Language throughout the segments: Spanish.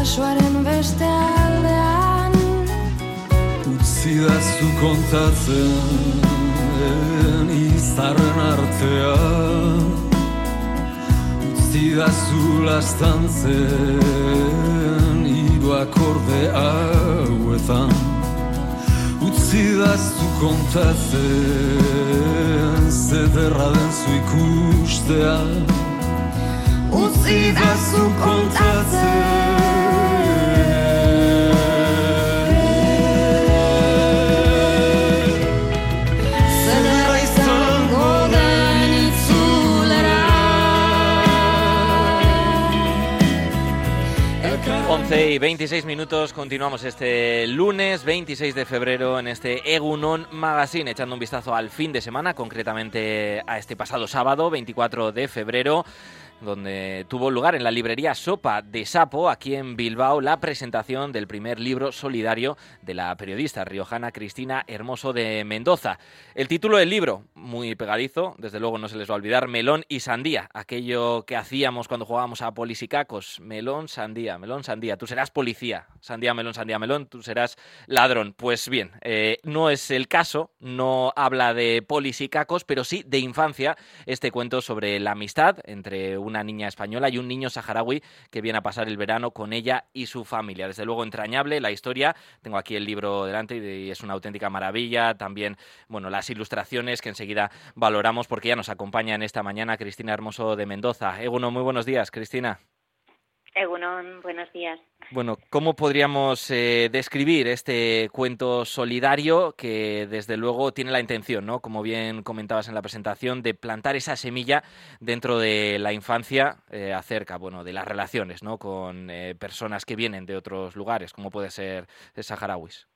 itxasoaren beste aldean Utsi zu kontatzen izarren artean. Utsi zu lastan zen iru akorde hauetan. Utsi zu kontatzen zederra den zu ikustean. Utsi zu kontatzen 11 y 26 minutos, continuamos este lunes 26 de febrero en este Egunon Magazine, echando un vistazo al fin de semana, concretamente a este pasado sábado 24 de febrero donde tuvo lugar en la librería Sopa de Sapo, aquí en Bilbao, la presentación del primer libro solidario de la periodista riojana Cristina Hermoso de Mendoza. El título del libro, muy pegadizo, desde luego no se les va a olvidar, Melón y Sandía, aquello que hacíamos cuando jugábamos a polisicacos, melón, sandía, melón, sandía, tú serás policía, sandía, melón, sandía, melón, tú serás ladrón. Pues bien, eh, no es el caso, no habla de polisicacos, pero sí de infancia, este cuento sobre la amistad entre una niña española y un niño saharaui que viene a pasar el verano con ella y su familia. Desde luego entrañable la historia. Tengo aquí el libro delante y es una auténtica maravilla. También, bueno, las ilustraciones que enseguida valoramos porque ya nos acompaña en esta mañana Cristina Hermoso de Mendoza. Eguno, muy buenos días, Cristina. Egunon, buenos días. Bueno, ¿cómo podríamos eh, describir este cuento solidario que desde luego tiene la intención, ¿no? Como bien comentabas en la presentación, de plantar esa semilla dentro de la infancia eh, acerca, bueno, de las relaciones, ¿no? Con eh, personas que vienen de otros lugares, como puede ser saharauis.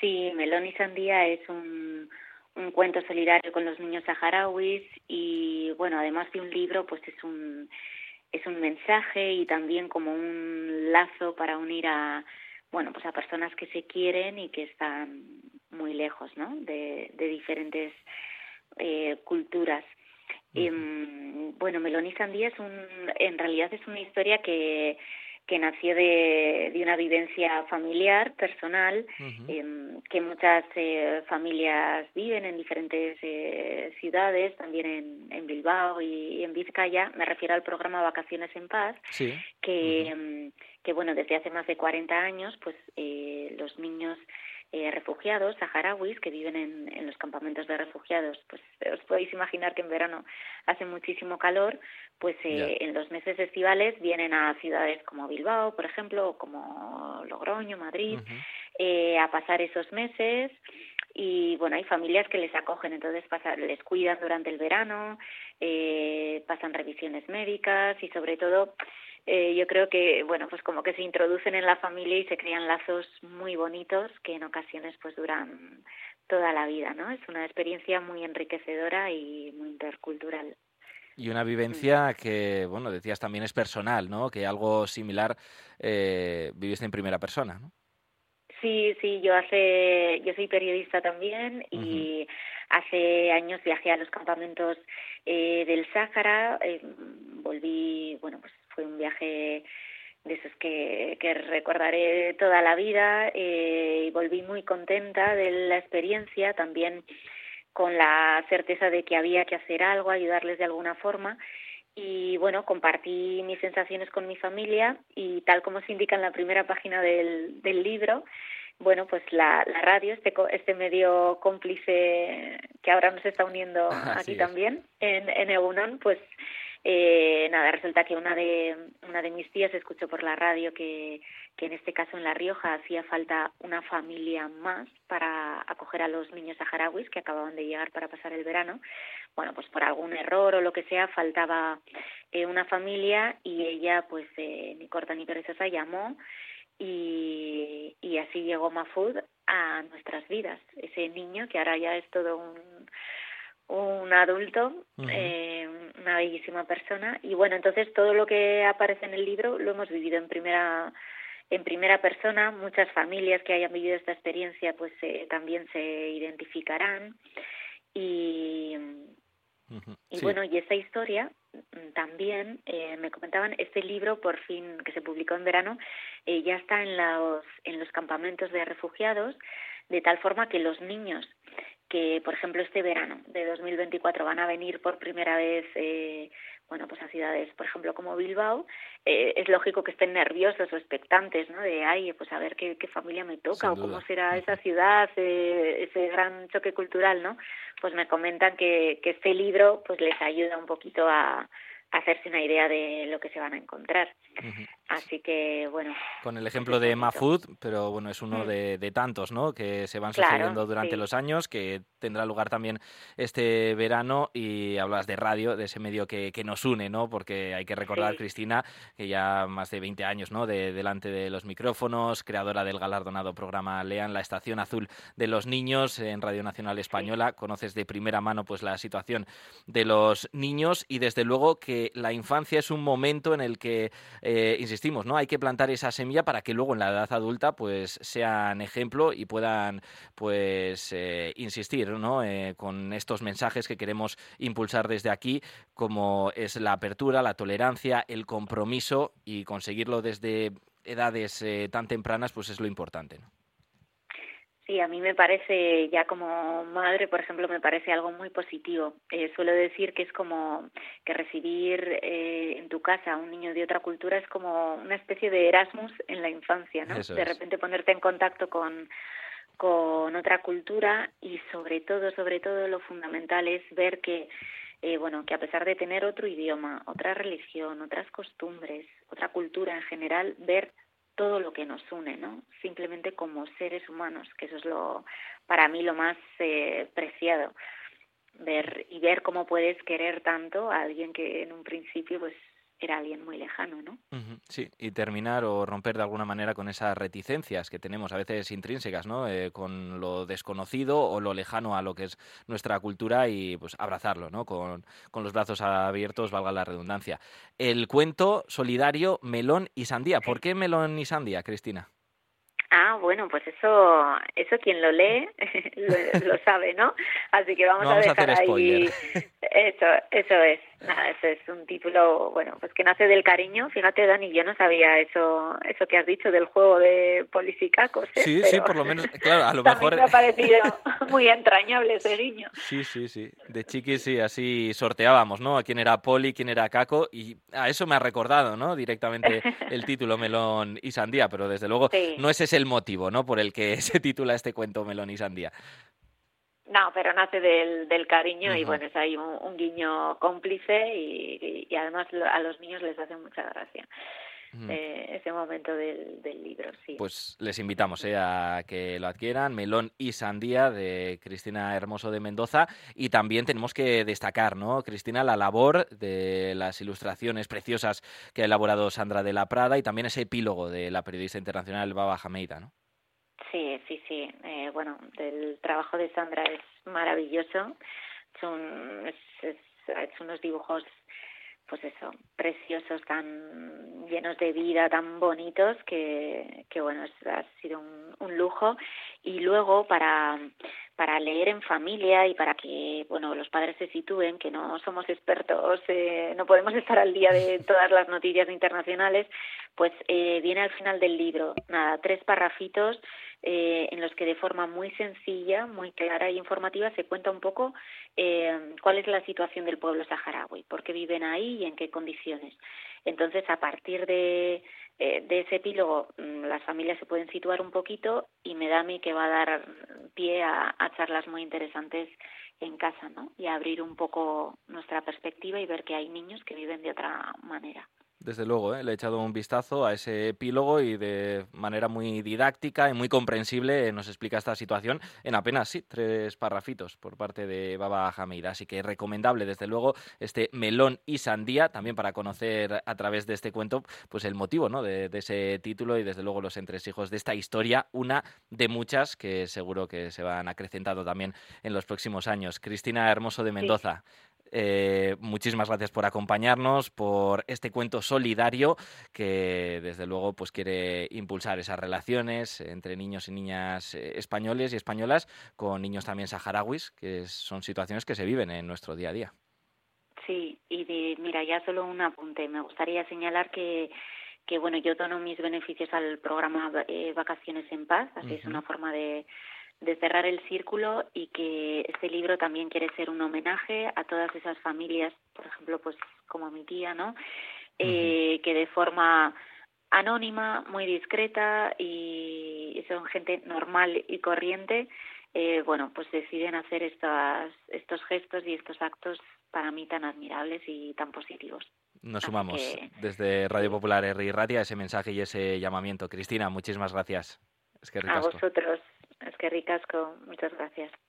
Sí, Melón y Sandía es un, un cuento solidario con los niños saharauis y, bueno, además de un libro, pues es un es un mensaje y también como un lazo para unir a bueno pues a personas que se quieren y que están muy lejos no de, de diferentes eh, culturas. Eh, bueno Melón y Sandía es un en realidad es una historia que que nació de, de una vivencia familiar, personal, eh, que muchas eh, familias viven en diferentes eh, ciudades, también en, en Bilbao y, en Vizcaya. Me refiero al programa Vacaciones en Paz, Sí. que, mm, que bueno, desde hace más de 40 años, pues eh, los niños eh, refugiados saharauis que viven en, en los campamentos de refugiados, pues os podéis imaginar que en verano hace muchísimo calor, pues eh, en los meses estivales vienen a ciudades como Bilbao, por ejemplo, o como Logroño, Madrid, eh, a pasar esos meses. Y bueno, hay familias que les acogen, entonces pasa, les cuidan durante el verano, eh, pasan revisiones médicas y sobre todo eh, yo creo que bueno pues como que se introducen en la familia y se crean lazos muy bonitos que en ocasiones pues duran toda la vida, ¿no? Es una experiencia muy enriquecedora y muy intercultural. Y una vivencia que, bueno, decías también es personal, ¿no? Que algo similar eh, viviste en primera persona, ¿no? Sí, sí, yo hace, yo soy periodista también y hace años viajé a los campamentos eh, del Sáhara, eh, volví, bueno, pues fue un viaje de esos que, que recordaré toda la vida eh, y volví muy contenta de la experiencia, también con la certeza de que había que hacer algo, ayudarles de alguna forma y bueno, compartí mis sensaciones con mi familia y tal como se indica en la primera página del, del libro, bueno, pues la, la radio, este, este medio cómplice que ahora nos está uniendo Así aquí es. también en, en Egunon, pues eh, nada, resulta que una de, una de mis tías escuchó por la radio que, que en este caso en La Rioja hacía falta una familia más para acoger a los niños saharauis que acababan de llegar para pasar el verano. Bueno, pues por algún error o lo que sea faltaba eh, una familia y ella, pues eh, ni corta ni perezosa, llamó y, y así llegó Mafud a nuestras vidas. Ese niño que ahora ya es todo un, un adulto, eh, una bellísima persona. Y bueno, entonces todo lo que aparece en el libro lo hemos vivido en primera en primera persona. Muchas familias que hayan vivido esta experiencia pues eh, también se identificarán. Y, y bueno, y esa historia mm, también eh, me comentaban este libro por fin que se publicó en verano eh, ya está en los en los campamentos de refugiados de tal forma que los niños que por ejemplo este verano de 2024 van a venir por primera vez eh, bueno, pues a ciudades, por ejemplo, como Bilbao, eh, es lógico que estén nerviosos o expectantes, ¿no? De, ay, pues a ver qué, qué familia me toca o cómo será esa ciudad, eh, ese gran choque cultural, ¿no? Pues me comentan que, que este libro, pues les ayuda un poquito a, hacerse una idea de lo que se van a encontrar. Así que, bueno. Con el ejemplo de Mafud, pero bueno, es uno mm. de, tantos, ¿no? Que se van sucediendo durante los años, que tendrá lugar también este verano. Y hablas de radio, de ese medio que, que nos une, ¿no? Porque hay que recordar, Cristina, que ya más de 20 años, ¿no? De, delante de los micrófonos, creadora del galardonado programa Lean, la estación azul de los niños en Radio Nacional Española. Conoces de primera mano, pues, la situación de los niños y desde luego que la infancia es un momento en el que, eh, insistimos, ¿no? Hay que plantar esa semilla para que luego en la edad adulta pues sean ejemplo y puedan pues eh, insistir, ¿no? Eh, con estos mensajes que queremos impulsar desde aquí, como es la apertura, la tolerancia, el compromiso y conseguirlo desde edades tan tempranas, pues es lo importante. Sí, a mí me parece, ya como madre, por ejemplo, me parece algo muy positivo. Eh, suelo decir que es como que recibir eh, en tu casa a un niño de otra cultura es como una especie de Erasmus en la infancia, ¿no? de repente ponerte en contacto con, con otra cultura y sobre todo, sobre todo lo fundamental es ver que eh, bueno, que a pesar de tener otro idioma, otra religión, otras costumbres, otra cultura en general, ver todo lo que nos une, ¿no? Simplemente como seres humanos, que eso es lo, para mí lo más eh, preciado, ver y ver cómo puedes querer tanto a alguien que en un principio pues era alguien muy lejano, ¿no? Sí, y terminar o romper de alguna manera con esas reticencias que tenemos a veces intrínsecas, ¿no? Eh, con lo desconocido o lo lejano a lo que es nuestra cultura y pues abrazarlo, ¿no? Con, con los brazos abiertos, valga la redundancia. El cuento solidario Melón y Sandía. ¿Por qué Melón y Sandía, Cristina? Ah, bueno, pues eso, eso quien lo lee lo, sabe, ¿no? Así que vamos, a dejar ahí. Eso, eso es. Nada, eso es un título, bueno, pues que nace del cariño. Fíjate, Dani, yo no sabía eso, eso que has dicho del juego de polisicacos. ¿eh? Sí, sí, por lo menos, claro, a lo mejor. me ha parecido muy entrañable ese niño. Sí, sí, sí. De chiquis sí, así sorteábamos, ¿no? A quién era Poli, quién era Caco, y a eso me ha recordado, ¿no? Directamente el título Melón y Sandía, pero desde luego no ese es el motivo, ¿no? Por el que se titula este cuento Melón y Sandía. No, pero nace del, del cariño y bueno, es ahí un, guiño cómplice y, y, además a los niños les hace mucha gracia. Eh, ese momento del, del, libro, sí. Pues les invitamos eh, a que lo adquieran, Melón y Sandía de Cristina Hermoso de Mendoza. Y también tenemos que destacar, ¿no, Cristina, la labor de las ilustraciones preciosas que ha elaborado Sandra de la Prada y también ese epílogo de la periodista internacional Baba Jameida, ¿no? Sí, sí, sí. Eh, bueno, el trabajo de Sandra es maravilloso. Son, es, hecho unos dibujos, pues eso, preciosos, tan llenos de vida, tan bonitos, que, que bueno, ha sido un, un lujo. Y luego para para leer en familia y para que bueno los padres se sitúen que no somos expertos eh, no podemos estar al día de todas las noticias internacionales pues eh, viene al final del libro nada tres parrafitos eh, en los que de forma muy sencilla, muy clara y informativa se cuenta un poco eh, cuál es la situación del pueblo saharaui, por qué viven ahí y en qué condiciones. Entonces, a partir de, eh, de ese epílogo, mm, las familias se pueden situar un poquito y me da a mí que va a dar pie a, a charlas muy interesantes en casa, ¿no? Y abrir un poco nuestra perspectiva y ver que hay niños que viven de otra manera. Desde luego, ¿eh? le he echado un vistazo a ese epílogo y de manera muy didáctica y muy comprensible nos explica esta situación en apenas sí, tres parrafitos por parte de Baba Hamida. Así que recomendable, desde luego, este melón y sandía, también para conocer a través de este cuento pues el motivo ¿no? de, de ese título y desde luego los entresijos de esta historia, una de muchas que seguro que se van acrecentando también en los próximos años. Cristina Hermoso de Mendoza. Eh, muchísimas gracias por acompañarnos, por este cuento solidario que desde luego pues quiere impulsar esas relaciones entre niños y niñas eh, españoles y españolas con niños también saharauis, que son situaciones que se viven en nuestro día a día. Sí, y de, mira, ya solo un apunte. Me gustaría señalar que que bueno, yo dono mis beneficios al programa eh, Vacaciones en Paz, así es una forma de, de cerrar el círculo y que este libro también quiere ser un homenaje a todas esas familias, por ejemplo, pues como mi tía, ¿no? Eh, que de forma anónima, muy discreta y son gente normal y corriente, eh, bueno, pues deciden hacer estas, estos gestos y estos actos para mí tan admirables y tan positivos. Nos sumamos desde Radio Popular R Radia ese mensaje y ese llamamiento. Cristina, muchísimas gracias. Es que a vosotros. Es que ricasco. Muchas gracias.